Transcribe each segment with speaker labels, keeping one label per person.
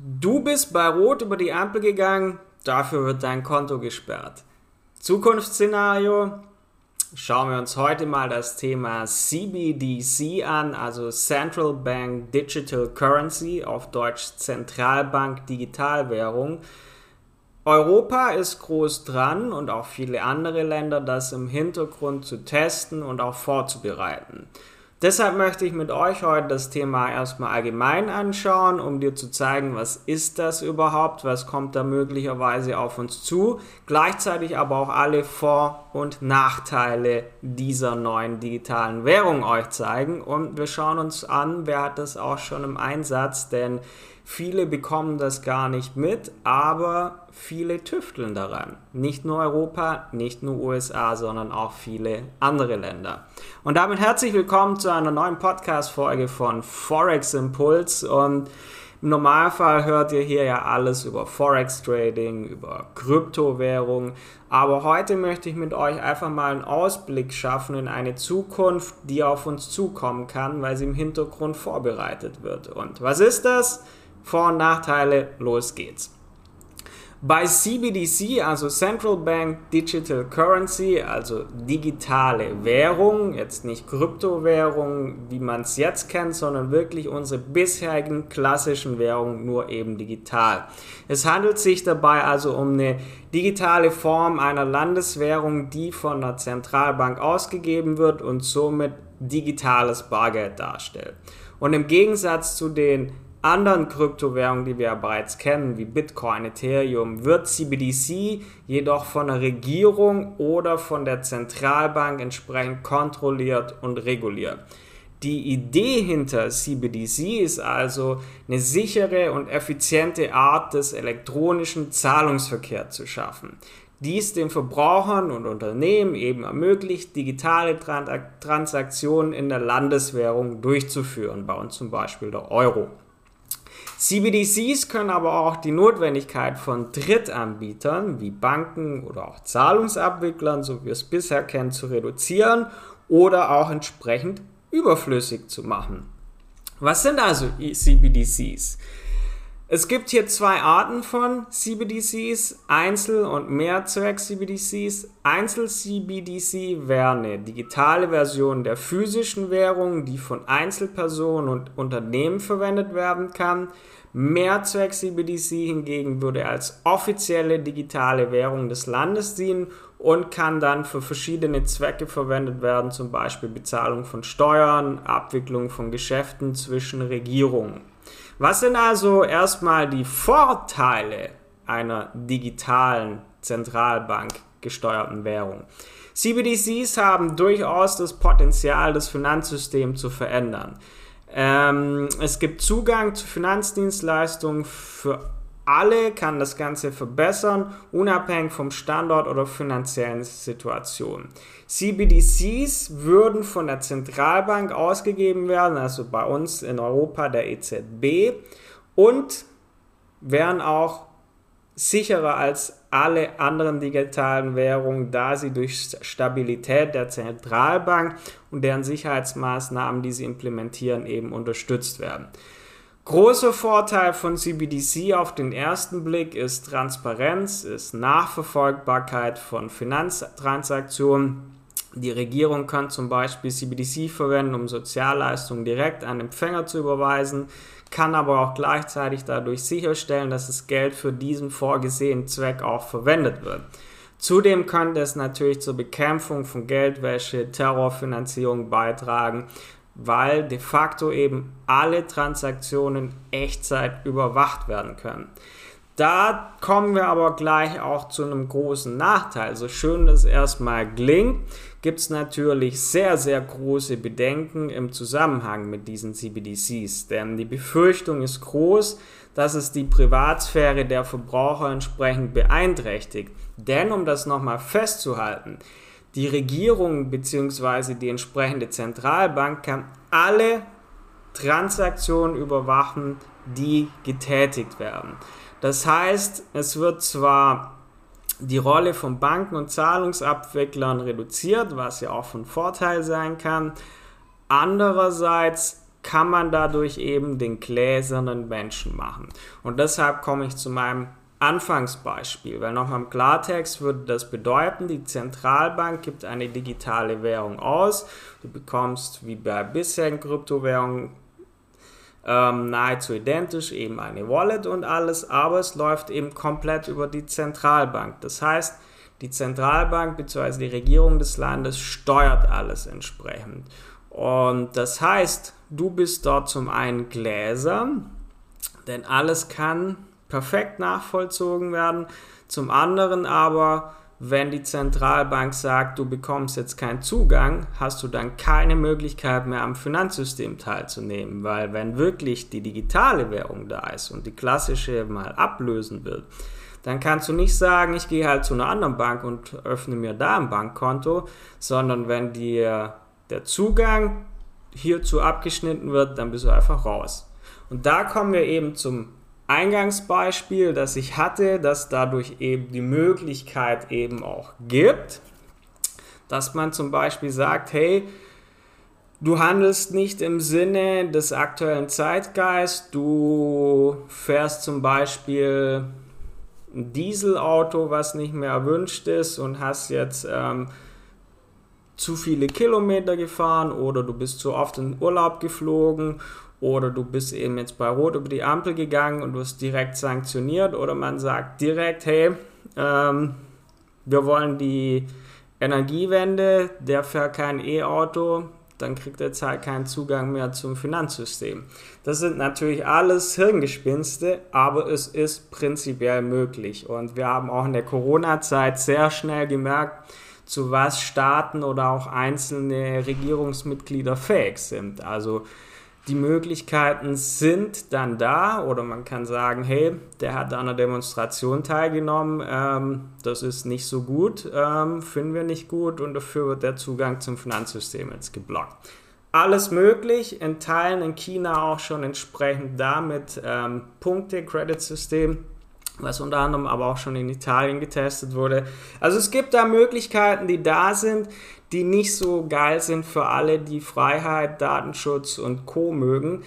Speaker 1: Du bist bei Rot über die Ampel gegangen, dafür wird dein Konto gesperrt. Zukunftsszenario. Schauen wir uns heute mal das Thema CBDC an, also Central Bank Digital Currency, auf Deutsch Zentralbank Digitalwährung. Europa ist groß dran und auch viele andere Länder, das im Hintergrund zu testen und auch vorzubereiten. Deshalb möchte ich mit euch heute das Thema erstmal allgemein anschauen, um dir zu zeigen, was ist das überhaupt, was kommt da möglicherweise auf uns zu, gleichzeitig aber auch alle Vor- und Nachteile dieser neuen digitalen Währung euch zeigen und wir schauen uns an, wer hat das auch schon im Einsatz, denn Viele bekommen das gar nicht mit, aber viele tüfteln daran. Nicht nur Europa, nicht nur USA, sondern auch viele andere Länder. Und damit herzlich willkommen zu einer neuen Podcast-Folge von Forex Impuls. Und im Normalfall hört ihr hier ja alles über Forex Trading, über Kryptowährung. Aber heute möchte ich mit euch einfach mal einen Ausblick schaffen in eine Zukunft, die auf uns zukommen kann, weil sie im Hintergrund vorbereitet wird. Und was ist das? Vor- und Nachteile, los geht's. Bei CBDC, also Central Bank Digital Currency, also digitale Währung, jetzt nicht Kryptowährung, wie man es jetzt kennt, sondern wirklich unsere bisherigen klassischen Währungen, nur eben digital. Es handelt sich dabei also um eine digitale Form einer Landeswährung, die von der Zentralbank ausgegeben wird und somit digitales Bargeld darstellt. Und im Gegensatz zu den anderen Kryptowährungen, die wir ja bereits kennen, wie Bitcoin, Ethereum, wird CBDC jedoch von der Regierung oder von der Zentralbank entsprechend kontrolliert und reguliert. Die Idee hinter CBDC ist also eine sichere und effiziente Art des elektronischen Zahlungsverkehrs zu schaffen. Dies den Verbrauchern und Unternehmen eben ermöglicht, digitale Transaktionen in der Landeswährung durchzuführen, bei uns zum Beispiel der Euro. CBDCs können aber auch die Notwendigkeit von Drittanbietern wie Banken oder auch Zahlungsabwicklern, so wie wir es bisher kennen, zu reduzieren oder auch entsprechend überflüssig zu machen. Was sind also CBDCs? Es gibt hier zwei Arten von CBDCs, Einzel- und Mehrzweck-CBDCs. Einzel-CBDC wäre eine digitale Version der physischen Währung, die von Einzelpersonen und Unternehmen verwendet werden kann. Mehrzweck-CBDC hingegen würde als offizielle digitale Währung des Landes dienen und kann dann für verschiedene Zwecke verwendet werden, zum Beispiel Bezahlung von Steuern, Abwicklung von Geschäften zwischen Regierungen. Was sind also erstmal die Vorteile einer digitalen Zentralbank gesteuerten Währung? CBDCs haben durchaus das Potenzial, das Finanzsystem zu verändern. Ähm, es gibt Zugang zu Finanzdienstleistungen für alle, kann das Ganze verbessern, unabhängig vom Standort oder finanziellen Situation. CBDCs würden von der Zentralbank ausgegeben werden, also bei uns in Europa der EZB, und wären auch sicherer als alle anderen digitalen Währungen, da sie durch Stabilität der Zentralbank und deren Sicherheitsmaßnahmen, die sie implementieren, eben unterstützt werden. Großer Vorteil von CBDC auf den ersten Blick ist Transparenz, ist Nachverfolgbarkeit von Finanztransaktionen. Die Regierung kann zum Beispiel CBDC verwenden, um Sozialleistungen direkt an Empfänger zu überweisen, kann aber auch gleichzeitig dadurch sicherstellen, dass das Geld für diesen vorgesehenen Zweck auch verwendet wird. Zudem könnte es natürlich zur Bekämpfung von Geldwäsche, Terrorfinanzierung beitragen, weil de facto eben alle Transaktionen Echtzeit überwacht werden können. Da kommen wir aber gleich auch zu einem großen Nachteil. So schön das erstmal klingt, gibt es natürlich sehr, sehr große Bedenken im Zusammenhang mit diesen CBDCs. Denn die Befürchtung ist groß, dass es die Privatsphäre der Verbraucher entsprechend beeinträchtigt. Denn um das nochmal festzuhalten, die Regierung bzw. die entsprechende Zentralbank kann alle Transaktionen überwachen, die getätigt werden. Das heißt, es wird zwar die Rolle von Banken und Zahlungsabwicklern reduziert, was ja auch von Vorteil sein kann. Andererseits kann man dadurch eben den gläsernen Menschen machen. Und deshalb komme ich zu meinem Anfangsbeispiel, weil nochmal im Klartext würde das bedeuten, die Zentralbank gibt eine digitale Währung aus, du bekommst wie bei bisherigen Kryptowährungen ähm, nahezu identisch eben eine Wallet und alles, aber es läuft eben komplett über die Zentralbank. Das heißt, die Zentralbank bzw. die Regierung des Landes steuert alles entsprechend. Und das heißt, du bist dort zum einen Gläser, denn alles kann perfekt nachvollzogen werden. Zum anderen aber, wenn die Zentralbank sagt, du bekommst jetzt keinen Zugang, hast du dann keine Möglichkeit mehr am Finanzsystem teilzunehmen, weil wenn wirklich die digitale Währung da ist und die klassische mal ablösen wird, dann kannst du nicht sagen, ich gehe halt zu einer anderen Bank und öffne mir da ein Bankkonto, sondern wenn dir der Zugang hierzu abgeschnitten wird, dann bist du einfach raus. Und da kommen wir eben zum Eingangsbeispiel, das ich hatte, dass dadurch eben die Möglichkeit eben auch gibt, dass man zum Beispiel sagt, hey, du handelst nicht im Sinne des aktuellen Zeitgeists, du fährst zum Beispiel ein Dieselauto, was nicht mehr erwünscht ist und hast jetzt ähm, zu viele Kilometer gefahren oder du bist zu oft in Urlaub geflogen oder du bist eben jetzt bei Rot über die Ampel gegangen und wirst direkt sanktioniert oder man sagt direkt, hey, ähm, wir wollen die Energiewende, der fährt kein E-Auto, dann kriegt er jetzt halt keinen Zugang mehr zum Finanzsystem. Das sind natürlich alles Hirngespinste, aber es ist prinzipiell möglich. Und wir haben auch in der Corona-Zeit sehr schnell gemerkt, zu was Staaten oder auch einzelne Regierungsmitglieder fähig sind. Also die Möglichkeiten sind dann da oder man kann sagen, hey, der hat an einer Demonstration teilgenommen, ähm, das ist nicht so gut, ähm, finden wir nicht gut und dafür wird der Zugang zum Finanzsystem jetzt geblockt. Alles möglich, in Teilen in China auch schon entsprechend da mit ähm, Punkte-Credit-System, was unter anderem aber auch schon in Italien getestet wurde. Also es gibt da Möglichkeiten, die da sind, die nicht so geil sind für alle, die Freiheit, Datenschutz und Co mögen.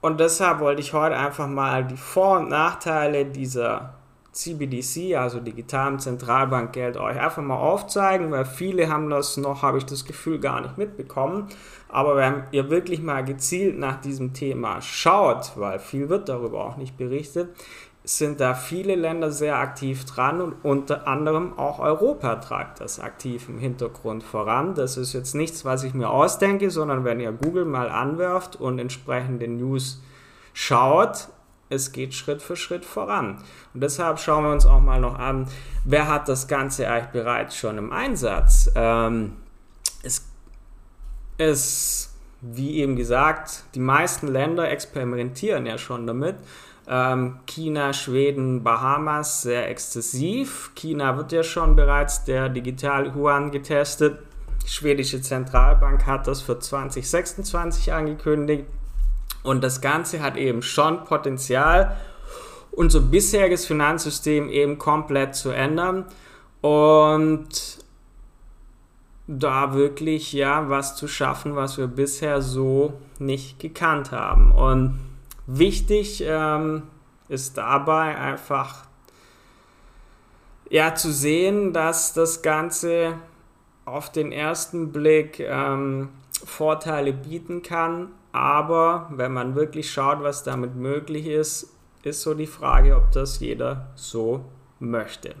Speaker 1: Und deshalb wollte ich heute einfach mal die Vor- und Nachteile dieser CBDC, also digitalen Zentralbankgeld, euch einfach mal aufzeigen, weil viele haben das noch, habe ich das Gefühl, gar nicht mitbekommen. Aber wenn ihr wirklich mal gezielt nach diesem Thema schaut, weil viel wird darüber auch nicht berichtet, sind da viele Länder sehr aktiv dran und unter anderem auch Europa treibt das aktiv im Hintergrund voran. Das ist jetzt nichts, was ich mir ausdenke, sondern wenn ihr Google mal anwerft und entsprechende News schaut, es geht Schritt für Schritt voran. Und deshalb schauen wir uns auch mal noch an, wer hat das Ganze eigentlich bereits schon im Einsatz. Ähm, es ist, wie eben gesagt, die meisten Länder experimentieren ja schon damit ähm, China, Schweden, Bahamas sehr exzessiv. China wird ja schon bereits der Digital Yuan getestet. Die schwedische Zentralbank hat das für 2026 angekündigt. Und das Ganze hat eben schon Potenzial, unser bisheriges Finanzsystem eben komplett zu ändern und da wirklich ja was zu schaffen, was wir bisher so nicht gekannt haben. Und Wichtig ähm, ist dabei einfach ja zu sehen, dass das Ganze auf den ersten Blick ähm, Vorteile bieten kann, aber wenn man wirklich schaut, was damit möglich ist, ist so die Frage, ob das jeder so möchte.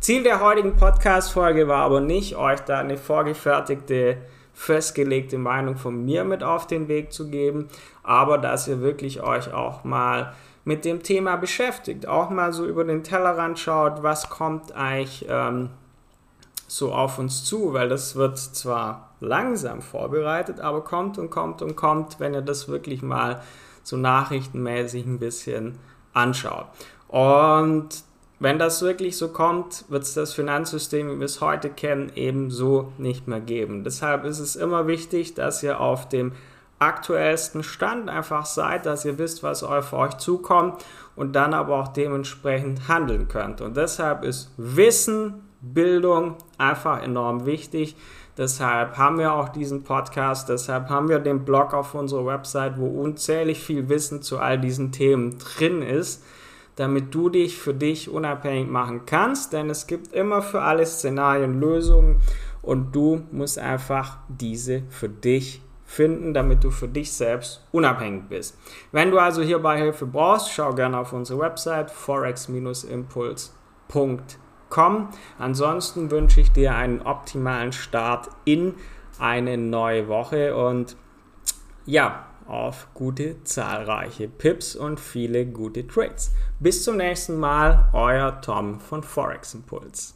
Speaker 1: Ziel der heutigen Podcast-Folge war aber nicht, euch da eine vorgefertigte festgelegte Meinung von mir mit auf den Weg zu geben, aber dass ihr wirklich euch auch mal mit dem Thema beschäftigt, auch mal so über den Tellerrand schaut, was kommt eigentlich ähm, so auf uns zu, weil das wird zwar langsam vorbereitet, aber kommt und kommt und kommt, wenn ihr das wirklich mal so nachrichtenmäßig ein bisschen anschaut. Und wenn das wirklich so kommt, wird es das Finanzsystem, wie wir es heute kennen, eben so nicht mehr geben. Deshalb ist es immer wichtig, dass ihr auf dem aktuellsten Stand einfach seid, dass ihr wisst, was auf euch zukommt und dann aber auch dementsprechend handeln könnt. Und deshalb ist Wissen, Bildung einfach enorm wichtig, Deshalb haben wir auch diesen Podcast, deshalb haben wir den Blog auf unserer Website, wo unzählig viel Wissen zu all diesen Themen drin ist, damit du dich für dich unabhängig machen kannst, denn es gibt immer für alle Szenarien Lösungen und du musst einfach diese für dich finden, damit du für dich selbst unabhängig bist. Wenn du also hierbei Hilfe brauchst, schau gerne auf unsere Website forex-impuls.com. Ansonsten wünsche ich dir einen optimalen Start in eine neue Woche und ja, auf gute zahlreiche Pips und viele gute Trades. Bis zum nächsten Mal, euer Tom von Forex Impulse.